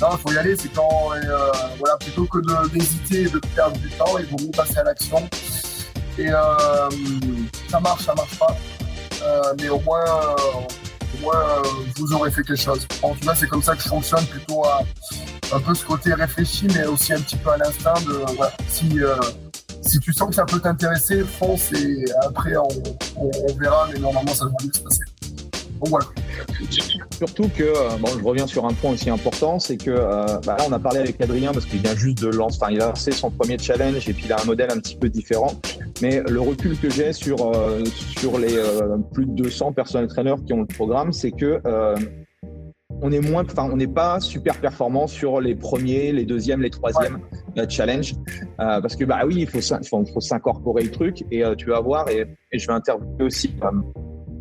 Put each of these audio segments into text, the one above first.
Non, il faut y aller, c'est quand, euh, voilà, plutôt que d'hésiter et de perdre du temps, il vaut mieux passer à l'action. Et euh, ça marche, ça marche pas. Euh, mais au moins, au moins vous aurez fait quelque chose. En tout cas, c'est comme ça que je fonctionne, plutôt à un peu ce côté réfléchi, mais aussi un petit peu à l'instinct de voilà, si, si tu sens que ça peut t'intéresser, fonce et après on, on, verra, mais normalement ça devrait bien se passer. Donc voilà. Surtout que, euh, bon, je reviens sur un point aussi important, c'est que euh, bah, là, on a parlé avec Adrien parce qu'il vient juste de lancer, enfin, il a lancé son premier challenge et puis il a un modèle un petit peu différent. Mais le recul que j'ai sur, euh, sur les plus de 200 personnels trainers qui ont le programme, c'est que on est moins, enfin, on n'est pas super performant sur les premiers, les deuxièmes, les troisièmes challenges, parce que bah oui, il faut, s'incorporer le truc et tu vas voir et je vais interviewer aussi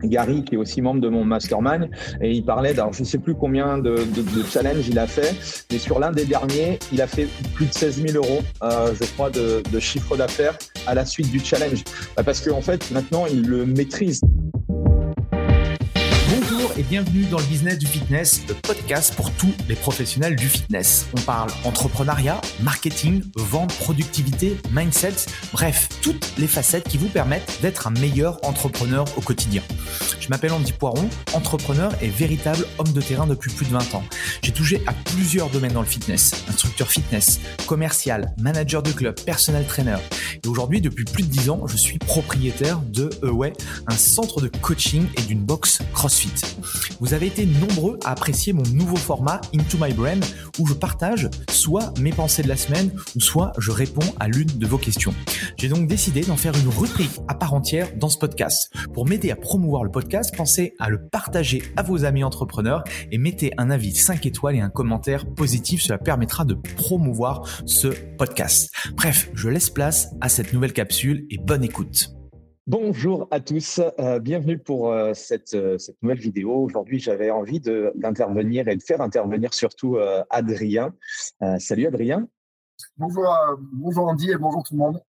Gary, qui est aussi membre de mon mastermind, et il parlait d'un, je ne sais plus combien de, challenges il a fait, mais sur l'un des derniers, il a fait plus de 16 000 euros, euh, je crois, de, chiffre d'affaires à la suite du challenge. Bah, parce qu'en en fait, maintenant, il le maîtrise et bienvenue dans le business du fitness, le podcast pour tous les professionnels du fitness. On parle entrepreneuriat, marketing, vente, productivité, mindset, bref, toutes les facettes qui vous permettent d'être un meilleur entrepreneur au quotidien. Je m'appelle Andy Poiron, entrepreneur et véritable homme de terrain depuis plus de 20 ans. J'ai touché à plusieurs domaines dans le fitness, instructeur fitness, commercial, manager de club, personnel trainer. Et aujourd'hui, depuis plus de 10 ans, je suis propriétaire de Away, un centre de coaching et d'une box CrossFit. Vous avez été nombreux à apprécier mon nouveau format Into My Brain où je partage soit mes pensées de la semaine ou soit je réponds à l'une de vos questions. J'ai donc décidé d'en faire une rubrique à part entière dans ce podcast. Pour m'aider à promouvoir le podcast, pensez à le partager à vos amis entrepreneurs et mettez un avis 5 étoiles et un commentaire positif. Cela permettra de promouvoir ce podcast. Bref, je laisse place à cette nouvelle capsule et bonne écoute. Bonjour à tous, euh, bienvenue pour euh, cette, euh, cette, nouvelle vidéo. Aujourd'hui, j'avais envie d'intervenir et de faire intervenir surtout Adrien. salut Adrien. Bonjour, bonjour Andy et bonjour tout le monde.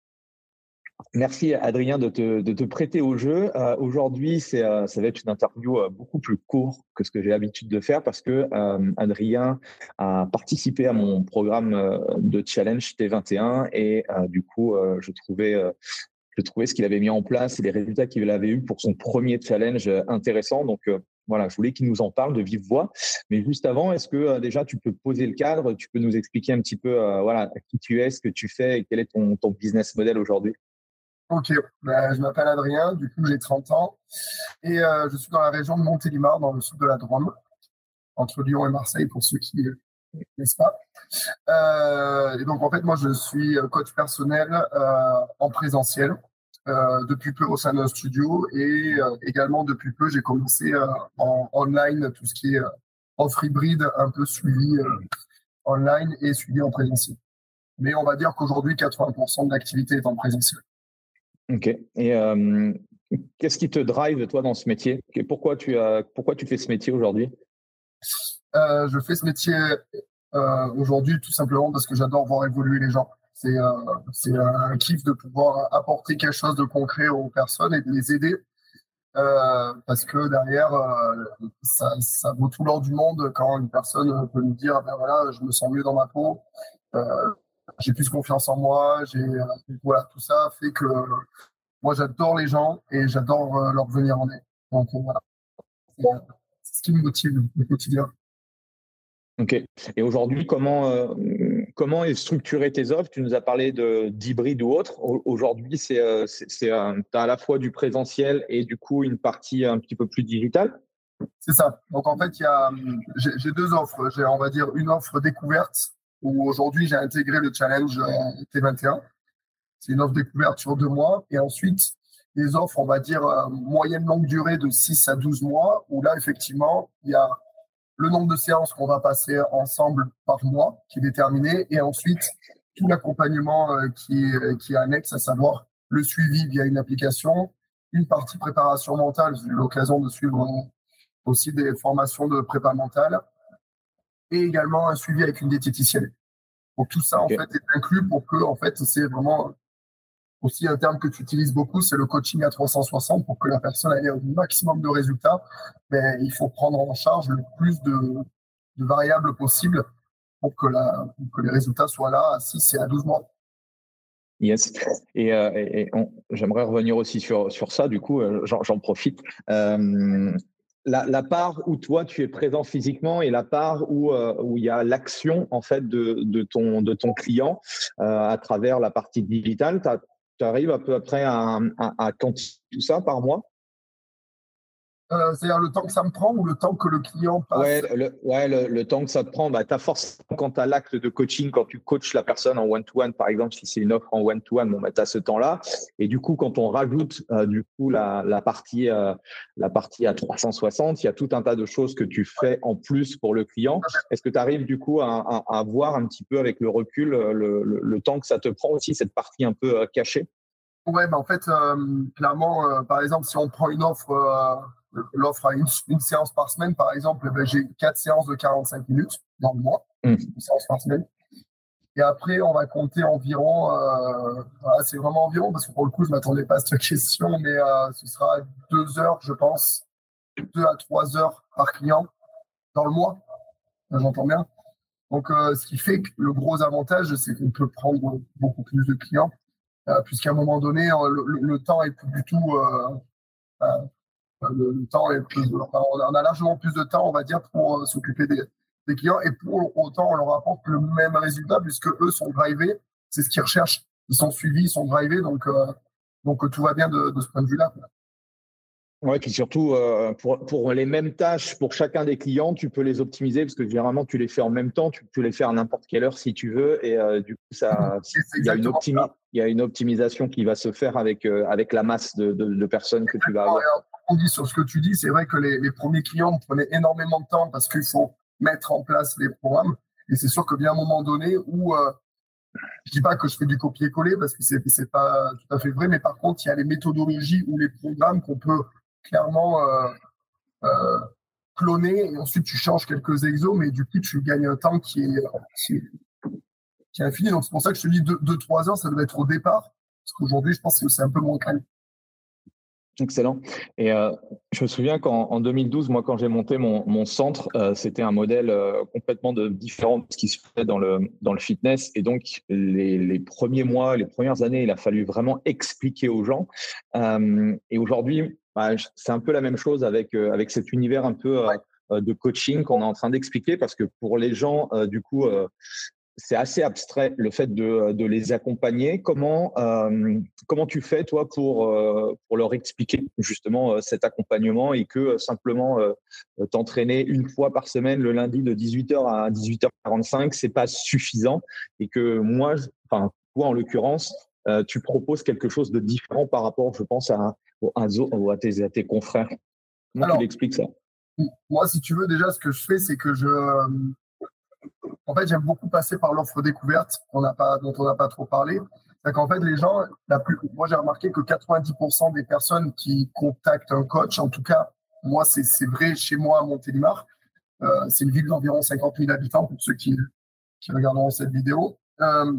Merci Adrien de te, prêter au jeu. Aujourd'hui, ça va être une interview beaucoup plus courte que ce que j'ai l'habitude de faire parce que Adrien a participé à mon programme de challenge T21 et du coup, je trouvais je trouvais ce qu'il avait mis en place et les résultats qu'il avait eu pour son premier challenge euh, intéressant. Donc euh, voilà, je voulais qu'il nous en parle de vive voix. Mais juste avant, est-ce que euh, déjà tu peux poser le cadre, tu peux nous expliquer un petit peu voilà qui tu es, ce que tu fais et quel est ton business model aujourd'hui? Ok, ben, je m'appelle Adrien, du coup j'ai 30 ans et je suis dans la région de Montélimar, dans le sud de la Drôme, entre Lyon et Marseille pour ceux qui n'est-ce pas Et donc en fait moi je suis coach personnel en présentiel euh, depuis peu au sein d'un studio et euh, également depuis peu j'ai commencé euh, en online tout ce qui est offre hybride un peu suivi online et suivi en présentiel. Mais on va dire qu'aujourd'hui 80% de l'activité est en présentiel. Ok. Et qu'est-ce qui te drive toi dans ce métier? Pourquoi tu as pourquoi tu fais ce métier aujourd'hui? Je fais ce métier aujourd'hui tout simplement parce que j'adore voir évoluer les gens. C'est un kiff de pouvoir apporter quelque chose de concret aux personnes et de les aider. Euh, parce que derrière, euh, ça, ça, vaut tout l'or du monde quand une personne peut nous dire ben voilà, je me sens mieux dans ma peau, euh, j'ai plus confiance en moi, j'ai voilà, tout ça fait que moi j'adore les gens et j'adore leur venir en aide. Donc voilà, c'est ce qui me motive au quotidien. Ok. Et aujourd'hui, comment comment est structuré tes offres? Tu nous as parlé d'hybride ou autre. Aujourd'hui, c'est euh, tu as à la fois du présentiel et du coup une partie un petit peu plus digitale? C'est ça. Donc en fait, j'ai deux offres. J'ai on va dire une offre découverte où aujourd'hui j'ai intégré le challenge euh, T21. C'est une offre découverte sur deux mois. Et ensuite, les offres, on va dire, euh, moyenne longue durée de 6 à 12 mois, où là, effectivement, il y a le nombre de séances qu'on va passer ensemble par mois qui est déterminé, et ensuite tout l'accompagnement euh, qui, qui est annexe, à savoir le suivi via une application, une partie préparation mentale, j'ai eu l'occasion de suivre aussi des formations de prépa mentale, et également un suivi avec une diététicienne. Donc tout ça, en fait, est inclus pour que, en fait, c'est vraiment aussi un terme que tu utilises beaucoup, c'est le coaching à 360 pour que la personne ait au maximum de résultats. Mais il faut prendre en charge le plus de, variables possibles pour que, la, que les résultats soient là à 6 et à 12 mois. Yes. Et, euh, j'aimerais revenir aussi sur, sur ça, du coup, euh, j'en profite. Euh, la, part où toi tu es présent physiquement et la part où, où il y a l'action en fait de, de, ton, de ton client à travers la partie digitale, tu arrives à peu près à, à, à quantifier tout ça par mois? Euh, c'est-à-dire le temps que ça me prend ou le temps que le client passe Ouais, le, ouais, le, temps que ça te prend. Bah, tu as forcément, quand tu as l'acte de coaching, quand tu coaches la personne en one-to-one, par exemple, si c'est une offre en one-to-one, bon, bah, tu as ce temps-là. Et du coup, quand on rajoute euh, du coup, la, la partie, euh, la partie à 360, il y a tout un tas de choses que tu fais en plus pour le client. Est-ce que tu arrives du coup à, à, voir un petit peu avec le recul le, le, temps que ça te prend aussi, cette partie un peu cachée? Ouais, bah en fait, clairement, par exemple, si on prend une offre l'offre à une, séance par semaine, par exemple, ben, j'ai quatre séances de 45 minutes dans le mois, mmh. une séance par semaine. Et après, on va compter environ, euh, c'est vraiment environ, parce que pour le coup, je ne m'attendais pas à cette question, mais euh, ce sera deux heures, je pense, deux à trois heures par client dans le mois. J'entends bien. Donc, euh, ce qui fait que le gros avantage, c'est qu'on peut prendre beaucoup plus de clients, puisqu'à un moment donné, le, le, temps est plus du tout le, temps est plus, on a largement plus de temps, on va dire, pour euh, s'occuper des, des, clients et pour autant, on leur apporte le même résultat puisque eux sont drivés. C'est ce qu'ils recherchent. Ils sont suivis, ils sont drivés. Donc, euh, donc tout va bien de, de ce point de vue-là. Oui, puis surtout, euh, pour, pour, les mêmes tâches pour chacun des clients, tu peux les optimiser parce que généralement, tu les fais en même temps, tu peux les faire à n'importe quelle heure si tu veux. Et du coup, ça, il y, a une il y, a une optimisation qui va se faire avec, avec la masse de, de, de personnes que tu vas avoir dit sur ce que tu dis, c'est vrai que les, premiers clients prenaient énormément de temps parce qu'il faut mettre en place les programmes. Et c'est sûr que bien à un moment donné où euh, je dis pas que je fais du copier-coller parce que c'est c'est pas tout à fait vrai, mais par contre il y a les méthodologies ou les programmes qu'on peut clairement euh, euh, cloner et ensuite tu changes quelques exos, mais du coup tu gagnes un temps qui est infini. Donc c'est pour ça que je te dis 2-3 heures, ça doit être au départ parce qu'aujourd'hui je pense que c'est un peu moins calme. Excellent. Et euh, je me souviens qu'en 2012, moi, quand j'ai monté mon, mon centre, euh, c'était un modèle euh, complètement de, différent de ce qui se fait dans le, dans le fitness. Et donc, les, les premiers mois, les premières années, il a fallu vraiment expliquer aux gens. et aujourd'hui, bah, c'est un peu la même chose avec, avec cet univers un peu de coaching qu'on est en train d'expliquer parce que pour les gens, du coup, c'est assez abstrait le fait de, de les accompagner. Comment, euh, comment tu fais, toi, pour, euh, pour leur expliquer justement euh, cet accompagnement et que simplement t'entraîner une fois par semaine le lundi de 18h à 18h45, c'est pas suffisant et que moi, enfin, toi en l'occurrence, tu proposes quelque chose de différent par rapport, je pense, à, à, à, tes, à tes confrères? Comment tu l'expliques ça? Moi, si tu veux, déjà, ce que je fais, c'est que je en fait, j'aime beaucoup passer par l'offre découverte on pas, dont on n'a pas trop parlé. C'est qu'en fait, les gens, la plus, moi j'ai remarqué que 90% des personnes qui contactent un coach, en tout cas, moi c'est vrai chez moi à Montélimar, euh, c'est une ville d'environ 50 000 habitants pour ceux qui, qui regarderont cette vidéo. Euh,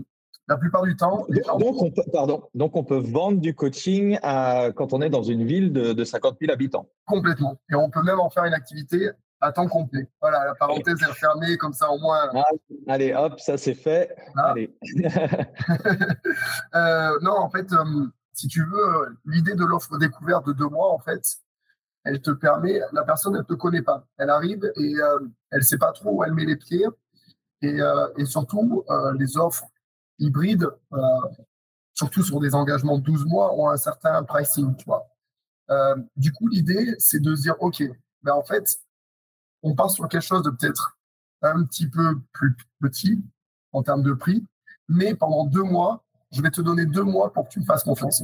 la plupart du temps. Donc, on peut, pardon, donc, on peut vendre du coaching à, quand on est dans une ville de, de 50 000 habitants. Complètement. Et on peut même en faire une activité à temps complet. Voilà, la parenthèse est refermée, comme ça au moins. Ah, allez, hop, ça c'est fait. Ah. Allez. euh, non, en fait, euh, si tu veux, l'idée de l'offre découverte de deux mois, en fait, elle te permet, la personne, elle ne te connaît pas. Elle arrive et euh, elle ne sait pas trop où elle met les pieds. Et, et surtout, les offres hybrides, surtout sur des engagements de 12 mois, ont un certain pricing, tu vois. du coup, l'idée, c'est de se dire, OK, ben en fait, on part sur quelque chose de peut-être un petit peu plus petit, en termes de prix, mais pendant deux mois, je vais te donner deux mois pour que tu me fasses confiance.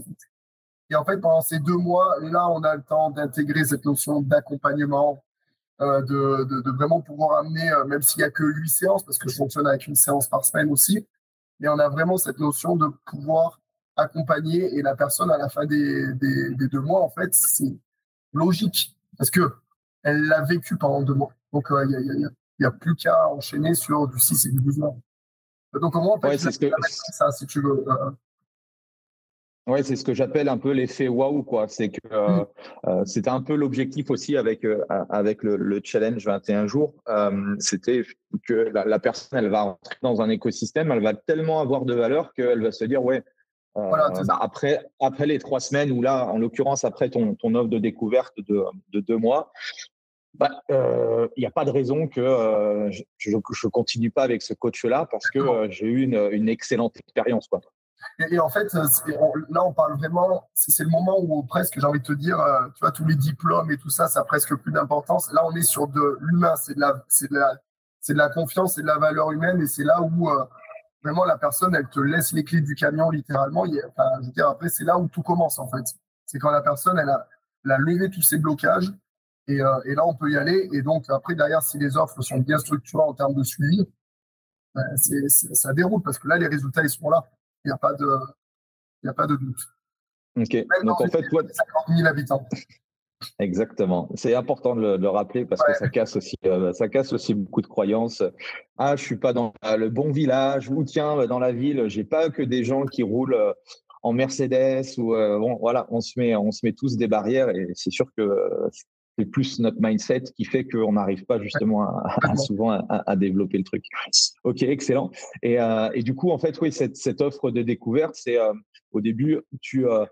Et en fait, pendant ces deux mois, là, on a le temps d'intégrer cette notion d'accompagnement, euh, de, vraiment pouvoir amener, euh, même s'il n'y a que huit séances, parce que je fonctionne avec une séance par semaine aussi, mais on a vraiment cette notion de pouvoir accompagner et la personne à la fin des, des deux mois, en fait, c'est logique parce que elle l'a vécu pendant deux mois. Donc, il n'y a, y a, y a, plus qu'à enchaîner sur du 6 et du 12 mois. Donc, on peut ouais, ce que... ça, si tu veux euh, Ouais, c'est ce que j'appelle un peu l'effet waouh, quoi. C'est que euh, euh, c'était un peu l'objectif aussi avec euh, avec le, le, challenge 21 jours. Euh, c'était que la, la, personne, elle va rentrer dans un écosystème, elle va tellement avoir de valeur qu'elle va se dire ouais. Voilà, bah, après après les trois semaines ou là, en l'occurrence après ton ton offre de découverte de de deux mois, bah, il bah, n'y a pas de raison que euh, je, je, continue pas avec ce coach-là parce que euh, j'ai eu une, une, excellente expérience. Quoi. Et, et, en fait, on, là, on parle vraiment, c'est le moment où presque, j'ai envie de te dire, euh, tu vois, tous les diplômes et tout ça, ça a presque plus d'importance. Là, on est sur de l'humain, c'est de la, de la, de la confiance, c'est de la valeur humaine, et c'est là où euh, vraiment la personne, elle te laisse les clés du camion littéralement. Enfin, je veux dire, après, c'est là où tout commence en fait. C'est quand la personne, elle a, elle a levé tous ses blocages, et, euh, et, là, on peut y aller. Et donc, après, derrière, si les offres sont bien structurées en termes de suivi, ben, c'est, ça déroule parce que là, les résultats, ils sont là. Il n'y a pas de, il a pas de doute. Ok. Même donc, en fait, toi. 50 000 habitants. Exactement. C'est important de le, de le, rappeler parce ouais. que ça casse aussi, euh, ça casse aussi beaucoup de croyances. Ah, je suis pas dans le bon village ou tiens, dans la ville, j'ai pas que des gens qui roulent euh, en Mercedes ou euh, bon, voilà, on se met, on se met tous des barrières et c'est sûr que c'est plus notre mindset qui fait qu'on n'arrive pas justement à, à, souvent à, à, développer le truc. Ok, excellent. Et, euh, et, du coup, en fait, oui, cette, cette offre de découverte, c'est euh, au début, tu, euh,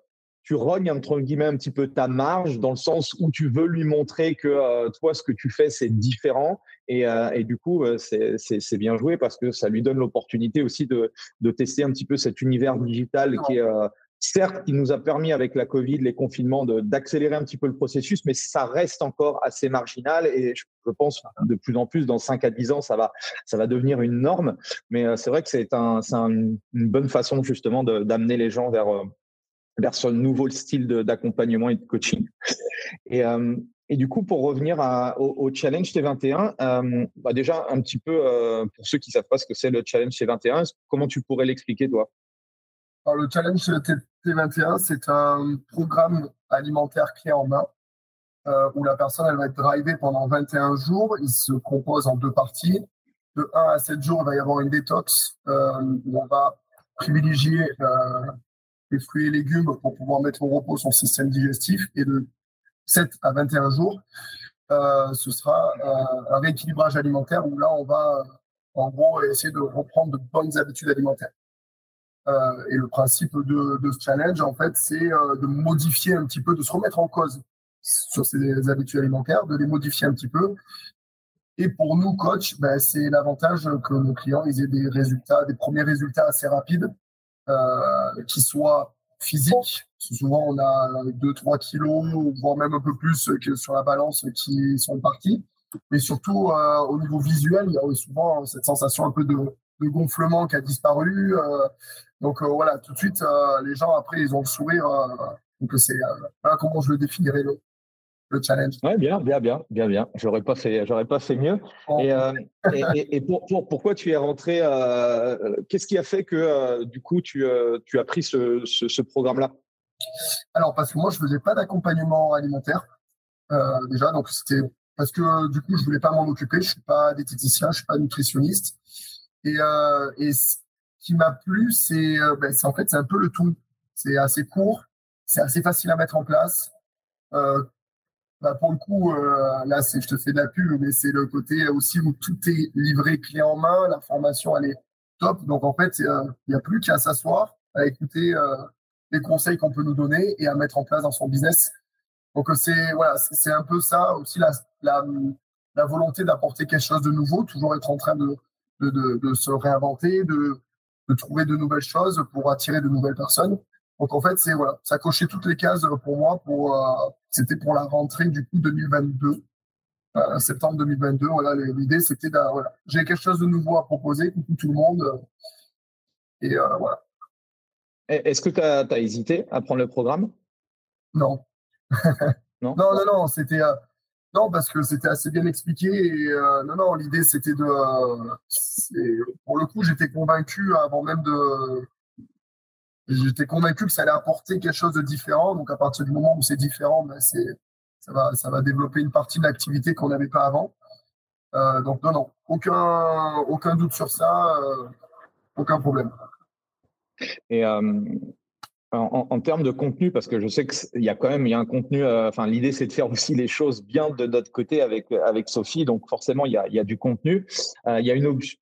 tu rognes entre guillemets un petit peu ta marge dans le sens où tu veux lui montrer que toi, ce que tu fais, c'est différent. Et, et, du coup, c'est bien joué parce que ça lui donne l'opportunité aussi de, de tester un petit peu cet univers digital qui est certes, qui nous a permis avec la Covid, les confinements, d'accélérer un petit peu le processus, mais ça reste encore assez marginal et je, pense de plus en plus, dans 5 à 10 ans, ça va, ça va devenir une norme. Mais euh, c'est vrai que c'est un, un, une bonne façon justement d'amener les gens vers, euh, vers ce nouveau style d'accompagnement et de coaching. Et, euh, du coup, pour revenir au, challenge T21, euh, bah déjà un petit peu pour ceux qui savent pas ce que c'est le challenge T21, comment tu pourrais l'expliquer toi? Alors, le challenge T21, c'est un programme alimentaire clé en main euh, où la personne elle va être drivée pendant 21 jours. Il se compose en deux parties. De 1 à 7 jours, il va y avoir une détox euh, où on va privilégier euh, les fruits et légumes pour pouvoir mettre au repos son système digestif. Et de 7 à 21 jours, ce sera un rééquilibrage alimentaire où là, on va en gros essayer de reprendre de bonnes habitudes alimentaires. Euh, et le principe de, ce challenge, en fait, c'est euh, de modifier un petit peu, de se remettre en cause sur ses habitudes alimentaires, de les modifier un petit peu. Et pour nous, coach, ben, c'est l'avantage que nos clients ils aient des résultats, des premiers résultats assez rapides, euh, qui soient physiques. Souvent, on a 2-3 kilos, voire même un peu plus que sur la balance qui sont partis. Mais surtout, au niveau visuel, il y a souvent cette sensation un peu de, gonflement qui a disparu. Donc euh, voilà, tout de suite, euh, les gens après, ils ont le sourire. donc c'est voilà comment je le définirais le, le challenge. Ouais, bien, bien, bien, bien, bien. J'aurais pas fait, j'aurais pas fait mieux. Et, et, et, pour, pour, pourquoi tu es rentré Qu'est-ce qui a fait que du coup tu, tu as pris ce, ce, ce programme-là? Alors parce que moi je faisais pas d'accompagnement alimentaire déjà, donc c'était parce que du coup je voulais pas m'en occuper. Je suis pas diététicien, je suis pas nutritionniste. Et, euh, et qui m'a plu, c'est euh, ben, en fait c'est un peu le tout. C'est assez court, c'est assez facile à mettre en place. Euh, bah, pour le coup, euh, là, c'est, je te fais de la pub, mais c'est le côté aussi où tout est livré clé en main. La formation, elle est top. Donc, en fait, il n'y a plus qu'à s'asseoir, à écouter euh, les conseils qu'on peut nous donner et à mettre en place dans son business. Donc, c'est voilà, c'est un peu ça aussi la, la, volonté d'apporter quelque chose de nouveau, toujours être en train de, de, de, de se réinventer, de, de, trouver de nouvelles choses pour attirer de nouvelles personnes. Donc en fait, c'est voilà, ça cochait toutes les cases pour moi. Pour euh, c'était pour la rentrée du coup 2022. septembre 2022. Voilà, l'idée c'était voilà, j'ai quelque chose de nouveau à proposer, coucou tout le monde. Et voilà. Est-ce que tu as, hésité à prendre le programme? Non. non? non, non, non, c'était non, parce que c'était assez bien expliqué. Et, euh, non, non, l'idée, c'était de. Euh, pour le coup, j'étais convaincu avant même de. J'étais convaincu que ça allait apporter quelque chose de différent. Donc, à partir du moment où c'est différent, ben, c'est, ça, va, ça va développer une partie de l'activité qu'on n'avait pas avant. Euh, donc, non, non, aucun, aucun doute sur ça, aucun problème. Et en, termes de contenu, parce que je sais qu'il y a quand même il y a un contenu, euh, enfin l'idée c'est de faire aussi les choses bien de notre côté avec, avec Sophie, donc forcément il y a, y a du contenu. Euh, y a une, je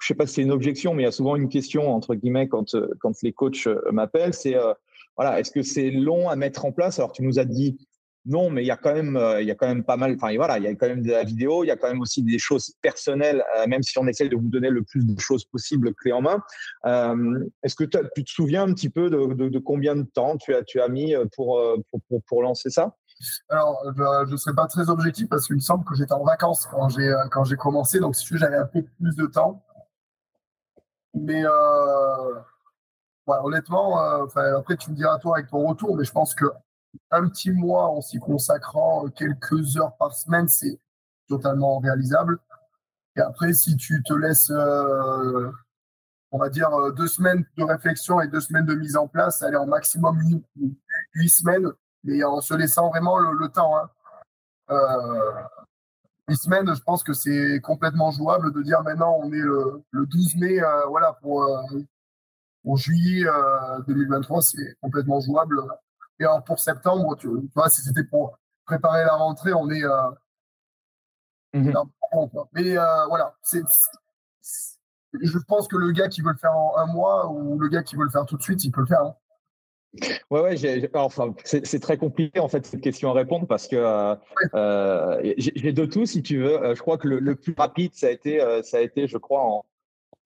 sais pas si c'est une objection, mais il y a souvent une question entre guillemets quand, quand les coachs m'appellent, c'est euh, voilà, est-ce que c'est long à mettre en place? Alors tu nous as dit non, mais il y a quand même, euh, il y a quand même pas mal. Enfin, voilà, il y a quand même de la vidéo. Il y a quand même aussi des choses personnelles, euh, même si on essaie de vous donner le plus de choses possibles clé en main. Euh, est-ce que tu te souviens un petit peu de, combien de temps tu as, tu as mis pour, pour, pour, lancer ça? Alors, je ne serai pas très objectif parce qu'il me semble que j'étais en vacances quand j'ai quand j'ai commencé, donc si j'avais un peu plus de temps. Mais honnêtement, après tu me diras toi avec ton retour, mais je pense que un petit mois en s'y consacrant quelques heures par semaine, c'est totalement réalisable. Et après, si tu te laisses, euh, on va dire, euh, deux semaines de réflexion et deux semaines de mise en place, aller en maximum huit, semaines, mais en se laissant vraiment le, temps. Hein. Euh, huit semaines, je pense que c'est complètement jouable de dire maintenant on est le, 12 mai, voilà, pour juillet 2023, c'est complètement jouable. Et alors pour septembre, tu, vois, si c'était pour préparer la rentrée, on est. Euh, mhm. Mais euh, voilà, c'est, je pense que le gars qui veut le faire en un mois ou le gars qui veut le faire tout de suite, il peut le faire. Hein. Ouais, ouais, enfin, c'est, très compliqué en fait cette question à répondre parce que euh, j'ai de tout si tu veux. Je crois que le, le plus rapide ça a été, ça a été, je crois, en,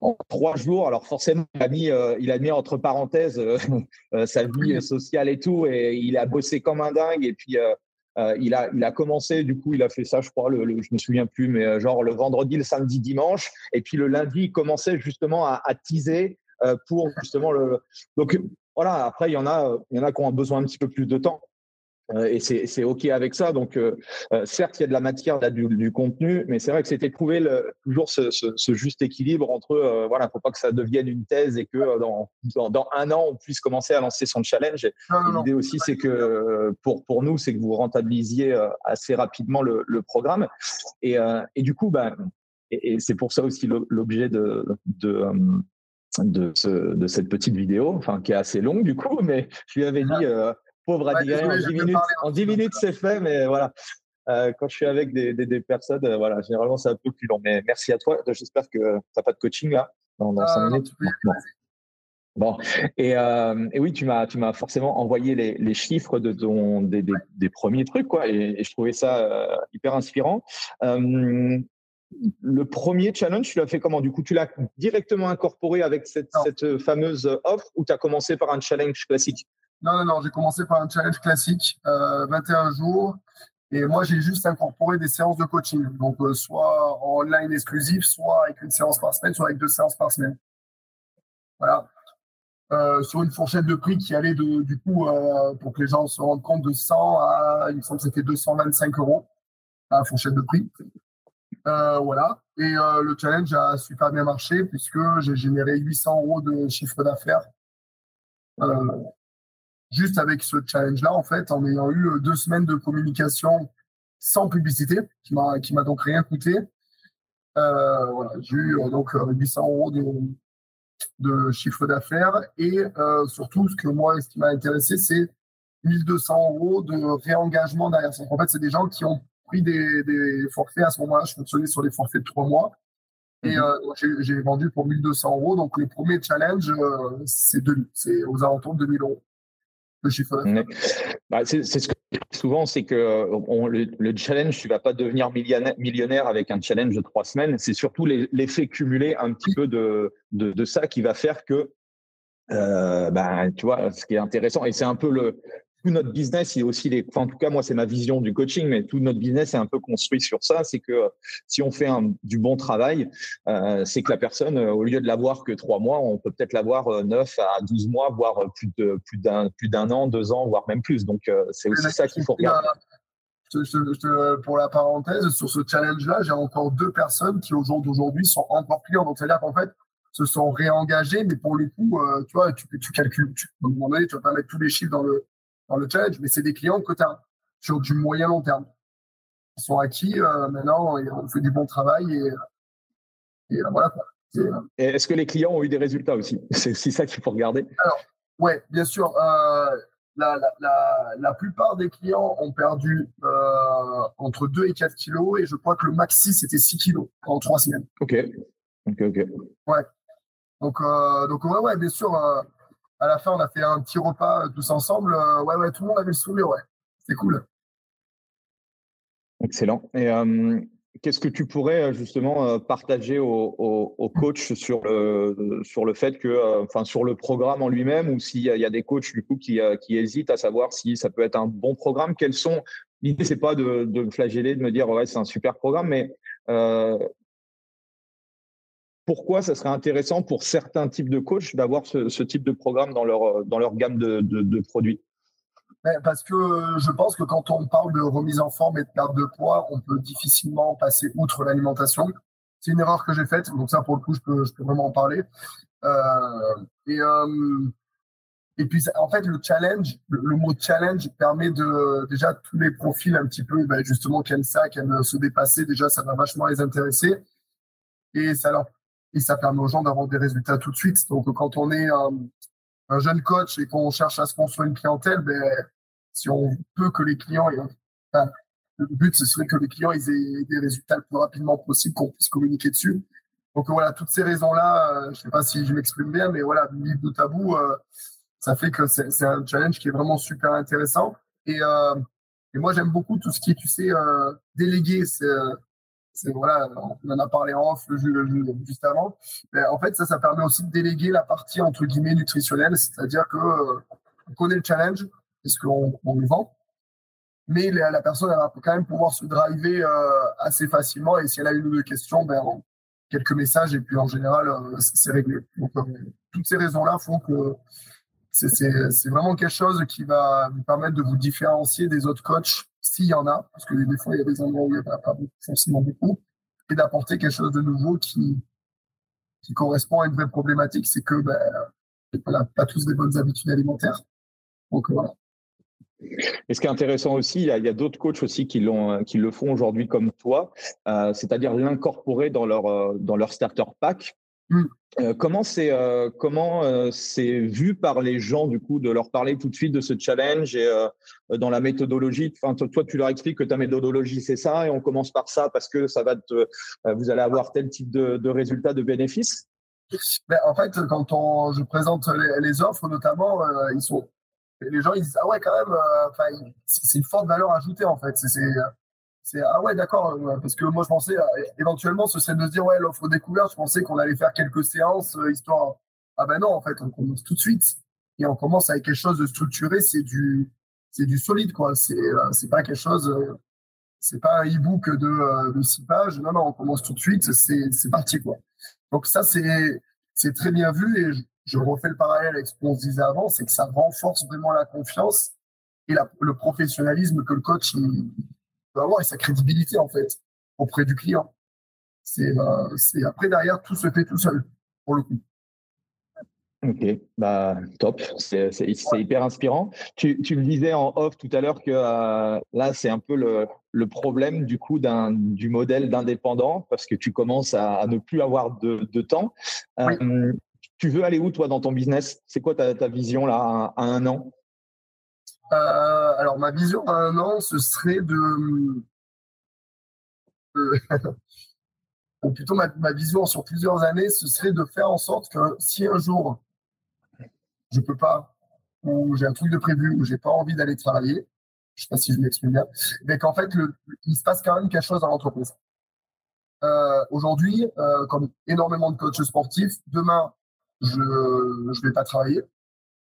en trois jours. Alors forcément, il a mis, euh, il a mis entre parenthèses euh, euh, sa vie sociale et tout, et il a bossé comme un dingue. Et puis il a, il a commencé. Du coup, il a fait ça, je crois, le, je me souviens plus, mais genre le vendredi, le samedi, dimanche. Et puis le lundi, il commençait justement à, à teaser pour justement le. Donc voilà. Après, il y en a, il y en a qui ont besoin un petit peu plus de temps. Euh, et c'est OK avec ça. Donc, euh, euh, certes, il y a de la matière, là, du, du contenu, mais c'est vrai que c'était trouver le, toujours ce, ce, ce, juste équilibre entre, euh, voilà, faut pas que ça devienne une thèse et que dans, dans, un an, on puisse commencer à lancer son challenge. L'idée aussi, c'est que pour, pour nous, c'est que vous rentabilisiez assez rapidement le, le programme. Et, et, du coup, ben, et, et c'est pour ça aussi l'objet de, de de, ce, de, cette petite vidéo, enfin qui est assez longue du coup, mais je lui avais dit, euh, pauvre en 10 minutes, en 10 minutes c'est fait, mais voilà. Euh, quand je suis avec des, des, des personnes, euh, voilà, généralement c'est un peu plus long. Mais merci à toi. J'espère que tu n'as pas de coaching là dans, dans 5 minutes. Bon, et, euh, et, oui, tu m'as, tu m'as forcément envoyé les, les chiffres de ton, des, des, des, premiers trucs, quoi, et, et je trouvais ça euh, hyper inspirant. Euh, le premier challenge, tu l'as fait comment? Du coup, tu l'as directement incorporé avec cette, cette fameuse offre ou tu as commencé par un challenge classique? Non, non, non, j'ai commencé par un challenge classique, euh, 21 jours. Et moi, j'ai juste incorporé des séances de coaching. Donc, euh, soit en online exclusif, soit avec une séance par semaine, soit avec deux séances par semaine. Voilà. Euh, sur une fourchette de prix qui allait de, du coup, euh, pour que les gens se rendent compte, de 100 à, il me semble que c'était 225 euros, la fourchette de prix. voilà. Et le challenge a super bien marché puisque j'ai généré 800 euros de chiffre d'affaires juste avec ce challenge-là, en fait, en ayant eu euh, deux semaines de communication sans publicité, qui m'a, qui m'a donc rien coûté. Euh, voilà, j'ai eu euh, donc 800 euros de, de chiffre d'affaires et euh, surtout, ce que moi, ce qui m'a intéressé, c'est 1200 euros de réengagement derrière. En fait, c'est des gens qui ont pris des, des forfaits à ce moment-là. Je fonctionnais sur les forfaits de trois mois. Et mhm. euh, j'ai, vendu pour 1200 euros. Donc, le premier challenge, euh, c'est aux alentours de 2000 euros. Bah, c'est ce que je dis souvent, c'est que le, challenge, tu vas pas devenir millionnaire, avec un challenge de trois semaines. C'est surtout l'effet cumulé un petit peu de, de, ça qui va faire que, euh, bah, tu vois, ce qui est intéressant, et c'est un peu le, tout notre business, il aussi les, en tout cas, moi, c'est ma vision du coaching, mais tout notre business est un peu construit sur ça. C'est que si on fait un, du bon travail, euh, c'est que la personne, euh, au lieu de l'avoir que trois mois, on peut peut-être l'avoir 9 à 12 mois, voire plus de, plus d'un, plus d'un an, deux ans, voire même plus. Donc, c'est aussi ça qu'il faut regarder. pour la parenthèse, sur ce challenge-là, j'ai encore deux personnes qui, au jour d'aujourd'hui, sont encore clients. Donc, c'est-à-dire qu'en fait, se sont réengagés, mais pour le coup, tu vois, tu, tu calcules, tu, à un moment donné, tu vas pas mettre tous les chiffres dans le, dans le challenge, mais c'est des clients que tu as sur du moyen long terme. Ils sont acquis euh, maintenant, on fait du bon travail et, et voilà. Est-ce que les clients ont eu des résultats aussi? C'est ça qu'il faut regarder. Alors, ouais, bien sûr. Euh, la, la, la, plupart des clients ont perdu euh, entre 2 et 4 kilos et je crois que le maxi c'était 6 kilos en 3 semaines. Ok. Ok, ok. Ouais. Donc, donc ouais, ouais, bien sûr à la fin, on a fait un petit repas euh, tous ensemble. Euh, ouais, ouais, tout le monde avait le sourire, ouais. C'est cool. Excellent. Et euh, qu'est-ce que tu pourrais justement partager aux au, coachs sur le, sur le fait que, enfin, sur le programme en lui-même, ou s'il y, a des coachs du coup qui, hésitent à savoir si ça peut être un bon programme, quels sont L'idée, c'est pas de, de, me flageller, de me dire ouais, c'est un super programme, mais pourquoi ça serait intéressant pour certains types de coachs d'avoir ce, type de programme dans leur, dans leur gamme de, produits? Ben, Parce que je pense que quand on parle de remise en forme et de perte de poids, on peut difficilement passer outre l'alimentation. C'est une erreur que j'ai faite, donc ça pour le coup, je peux, je peux vraiment en parler. Euh, et, euh, et puis en fait, le challenge, le, mot challenge permet de déjà tous les profils un petit peu, ben, justement, qui aiment ça, qui aiment se dépasser, déjà ça va vachement les intéresser. Et ça leur et ça permet aux gens d'avoir des résultats tout de suite. Donc, quand on est un, jeune coach et qu'on cherche à se construire une clientèle, ben, si on peut que les clients, enfin, le but, ce serait que les clients aient des résultats le plus rapidement possible, qu'on puisse communiquer dessus. Donc voilà, toutes ces raisons-là, euh, je sais pas si je m'exprime bien, mais voilà, mis bout à bout, euh, ça fait que c'est un challenge qui est vraiment super intéressant. Et, euh, et moi, j'aime beaucoup tout ce qui est, tu sais, délégué. Voilà, on en a parlé en off juste avant. En fait, ça, ça permet aussi de déléguer la partie entre guillemets nutritionnelle, c'est-à-dire que euh, on connaît le challenge, parce qu'on on le vend, mais la, personne elle va quand même pouvoir se driver euh, assez facilement. Et si elle a une ou deux questions, ben, quelques messages et puis en général, euh, c'est réglé. Donc, toutes ces raisons-là font que c'est vraiment quelque chose qui va vous permettre de vous différencier des autres coachs s'il y en a, parce que des fois, il y a des endroits où il n'y a pas forcément beaucoup, et d'apporter quelque chose de nouveau qui, correspond à une vraie problématique, c'est que ben, pas tous des bonnes habitudes alimentaires. Donc voilà. Et ce qui est intéressant aussi, il y a, d'autres coachs aussi qui, le font aujourd'hui comme toi, euh, c'est-à-dire l'incorporer dans leur, euh, dans leur starter pack Mm. Euh, comment c'est euh, comment euh, c'est vu par les gens du coup de leur parler tout de suite de ce challenge et dans la méthodologie? Enfin toi tu leur expliques que ta méthodologie c'est ça et on commence par ça parce que ça va te vous allez avoir tel type de, de résultats de bénéfices ben, en fait quand on je présente les, offres notamment ils sont les gens ils disent ah ouais quand même c'est une forte valeur ajoutée en fait. C'est c'est ah ouais d'accord euh, parce que moi je pensais euh, éventuellement ce serait de se dire ouais l'offre découverte je pensais qu'on allait faire quelques séances euh, histoire ah ben non en fait on commence tout de suite. Et on commence avec quelque chose de structuré c'est du c'est du solide quoi. C'est c'est pas quelque chose c'est pas un e-book de, six pages. Non non on commence tout de suite c'est c'est parti quoi. Donc ça c'est c'est très bien vu et je, refais le parallèle avec ce qu'on se disait avant c'est que ça renforce vraiment la confiance et le professionnalisme que le coach peut avoir et sa crédibilité en fait auprès du client. C'est euh, après derrière tout se fait tout seul pour le coup. Ok, bah top, c'est hyper inspirant. Tu, tu, me disais en off tout à l'heure que euh, là c'est un peu le, le, problème du coup du modèle d'indépendant parce que tu commences à, ne plus avoir de, de temps. Euh, tu veux aller où toi dans ton business? C'est quoi ta, ta, vision là à un an? Euh, alors, ma vision à un an, ce serait de. ou plutôt ma, vision sur plusieurs années, ce serait de faire en sorte que si un jour je peux pas, ou j'ai un truc de prévu, ou j'ai pas envie d'aller travailler, je sais pas si je m'exprime bien, mais qu'en fait, il se passe quand même quelque chose dans l'entreprise. Euh, Aujourd'hui, euh, comme énormément de coachs sportifs, demain, je ne vais pas travailler,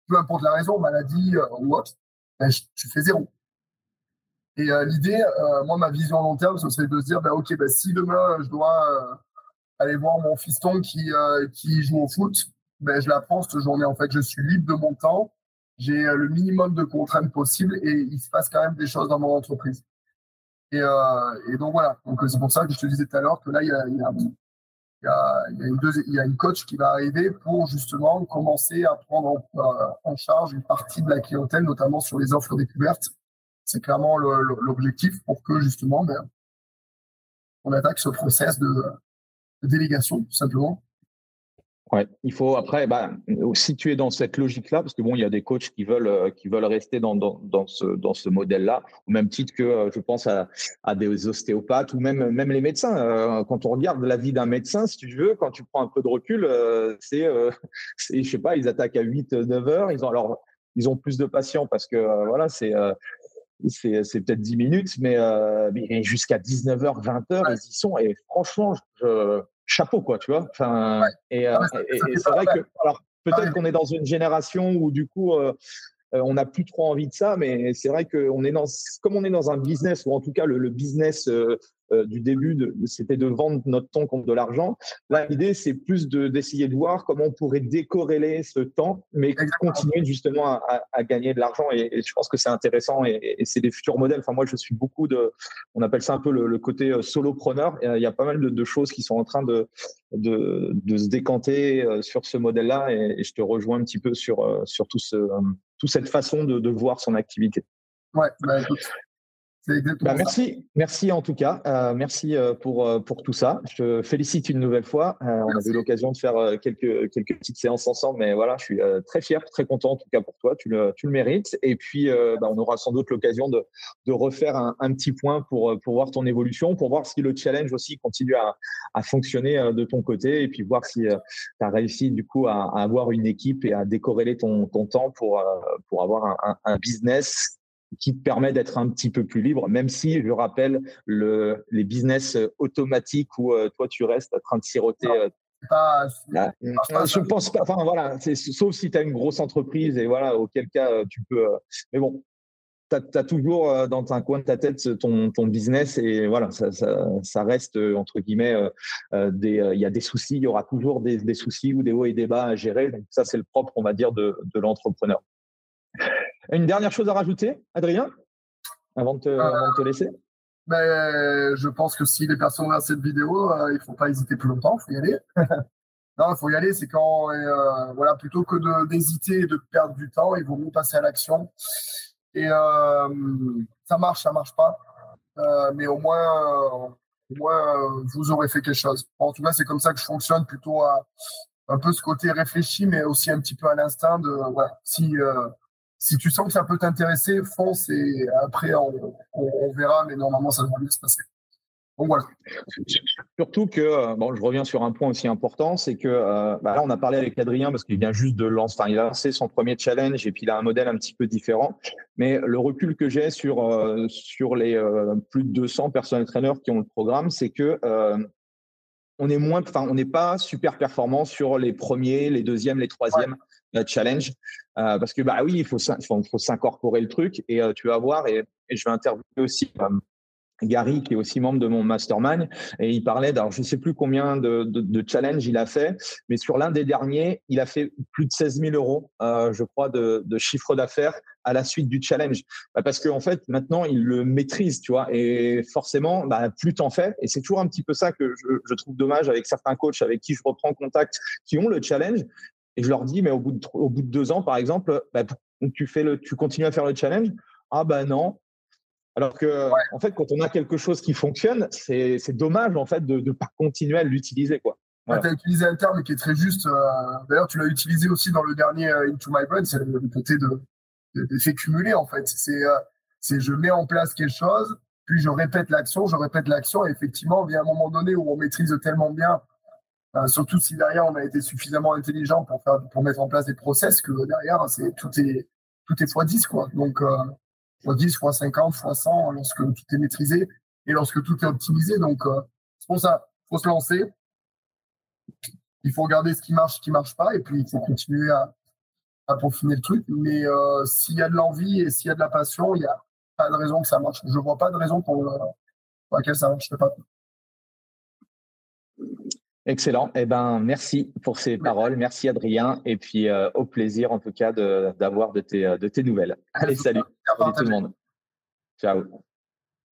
peu importe la raison, maladie euh, ou autre. Ben, tu fais zéro. Et euh, l'idée, euh, moi, ma vision long terme, ce serait de se dire, ben, OK, ben, si demain, je dois euh, aller voir mon fiston qui, qui joue au foot, ben, je l'apprends cette journée. En fait, je suis libre de mon temps, j'ai le minimum de contraintes possibles et il se passe quand même des choses dans mon entreprise. Et, et donc voilà, donc c'est pour ça que je te disais tout à l'heure que là, il y a, il y a il, y a une coach qui va arriver pour justement commencer à prendre en, en, charge une partie de la clientèle, notamment sur les offres découvertes, c'est clairement l'objectif pour que justement ben, on attaque ce process de, délégation tout simplement. Ouais, il faut après bah, tu es dans cette logique-là, parce que bon, il y a des coachs qui veulent euh, qui veulent rester dans, dans, dans ce dans ce modèle-là, au même titre que euh, je pense à, à, des ostéopathes ou même même les médecins. Euh, quand on regarde la vie d'un médecin, si tu veux, quand tu prends un peu de recul, c'est je sais pas, ils attaquent à 8 9 heures, ils ont alors ils ont plus de patients parce que voilà, c'est c'est peut-être 10 minutes, mais, euh, jusqu'à 19h, 20h, ils y sont. Et franchement, je, chapeau, quoi, tu vois. Enfin, et, euh, c'est vrai que, alors, peut-être qu'on est dans une génération où, du coup, euh, euh, on n'a plus trop envie de ça, mais c'est vrai que on est dans, comme on est dans un business, ou en tout cas le, le business euh, du début, c'était de vendre notre temps contre de l'argent. Là, l'idée, c'est plus d'essayer de, voir comment on pourrait décorréler ce temps, mais continuer justement à, à, gagner de l'argent. Et, je pense que c'est intéressant et, et c'est des futurs modèles. Enfin, moi, je suis beaucoup de, on appelle ça un peu le, côté euh, solopreneur. Il y a pas mal de, de, choses qui sont en train de, de, de se décanter euh, sur ce modèle-là et, je te rejoins un petit peu sur, sur tout ce, toute cette façon de, de voir son activité. Ouais, bah, écoute, bah, merci, merci en tout cas. Euh, merci euh, pour, euh, pour tout ça. Je félicite une nouvelle fois. on a eu l'occasion de faire quelques, quelques petites séances ensemble, mais voilà, je suis très fier, très content en tout cas pour toi. Tu le, tu le mérites. Et puis, bah, on aura sans doute l'occasion de, de refaire un, un, petit point pour, pour voir ton évolution, pour voir si le challenge aussi continue à, à fonctionner de ton côté et puis voir si tu as réussi du coup à, à, avoir une équipe et à décorréler ton, ton temps pour, pour avoir un, un business qui te permet d'être un petit peu plus libre, même si, je rappelle, le, les business automatiques où euh, toi, tu restes en train de siroter. Euh, pas, je pense pas. Enfin, voilà, sauf si tu as une grosse entreprise et voilà, auquel cas euh, tu peux. mais bon, tu as, toujours dans un coin de ta tête ton, ton business et voilà, ça, ça, ça reste entre guillemets. des Il y a des soucis, il y aura toujours des, des, soucis ou des hauts et des bas à gérer. Donc, ça, c'est le propre, on va dire, de, de l'entrepreneur. Une dernière chose à rajouter, Adrien, avant de te, euh, laisser? ben, Je pense que si les personnes regardent cette vidéo, euh, il ne faut pas hésiter plus longtemps, il faut y aller. non, il faut y aller, c'est quand, euh, voilà, plutôt que d'hésiter et de perdre du temps, il vaut mieux passer à l'action. Et ça marche, ça marche pas. mais au moins, au moins vous aurez fait quelque chose. En tout cas, c'est comme ça que je fonctionne, plutôt à un peu ce côté réfléchi, mais aussi un petit peu à l'instinct de, voilà, si si tu sens que ça peut t'intéresser, fonce et après on, verra, mais normalement ça devrait bien se passer. Donc voilà. Surtout que, euh, bon, je reviens sur un point aussi important, c'est que euh, bah là, on a parlé avec Adrien parce qu'il vient juste de lancer, enfin, il a lancé son premier challenge et puis il a un modèle un petit peu différent. Mais le recul que j'ai sur, euh, sur les plus de 200 personnels traîneurs qui ont le programme, c'est que on est moins, enfin, on n'est pas super performant sur les premiers, les deuxièmes, les troisièmes challenge. Euh, parce que bah oui, il faut, faut, s'incorporer le truc et euh, tu vas voir et, je vais interviewer aussi euh, Gary qui est aussi membre de mon mastermind et il parlait alors je sais plus combien de, de, challenges il a fait mais sur l'un des derniers il a fait plus de 16 000 euros je crois de, chiffre d'affaires à la suite du challenge bah, parce qu'en en fait maintenant il le maîtrise tu vois et forcément bah, plus t'en fais et c'est toujours un petit peu ça que je trouve dommage avec certains coachs avec qui je reprends contact qui ont le challenge et je leur dis, mais au bout de, au bout de deux ans, par exemple, bah, tu, fais le, tu continues à faire le challenge? Ah ben non. Alors que, en fait, quand on a quelque chose qui fonctionne, c'est dommage en fait de ne pas continuer à l'utiliser. quoi. tu as utilisé un terme qui est très juste. Euh, d'ailleurs, tu l'as utilisé aussi dans le dernier euh, Into My Brain, c'est le côté de d'effet cumulé en fait. Euh, c'est je mets en place quelque chose, puis je répète l'action, je répète l'action, et effectivement, il y a un moment donné où on maîtrise tellement bien euh, surtout si derrière on a été suffisamment intelligent pour mettre en place des process que derrière c'est tout est tout est x10 quoi. Donc euh, x10, x50, x100 lorsque tout est maîtrisé et lorsque tout est optimisé. Donc euh, c'est pour ça, faut se lancer. Il faut regarder ce qui marche, ce qui marche pas et puis il faut continuer à à peaufiner le truc. Mais s'il y a de l'envie et s'il y a de la passion, il n'y a pas de raison que ça marche. Je vois pas de raison pour, laquelle ça ne marcherait pas. Excellent. Eh ben, merci pour ces paroles. Merci Adrien. Et puis au plaisir en tout cas d'avoir de, tes, de tes nouvelles. Allez, salut. Salut tout le monde. Ciao.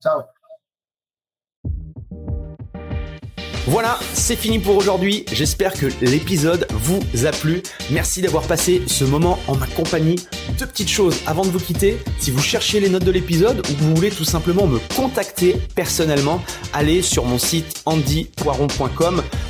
Ciao. Voilà, c'est fini pour aujourd'hui. J'espère que l'épisode vous a plu. Merci d'avoir passé ce moment en ma compagnie. Deux petites choses avant de vous quitter. Si vous cherchez les notes de l'épisode ou que vous voulez tout simplement me contacter personnellement, allez sur mon site andypoiron.com.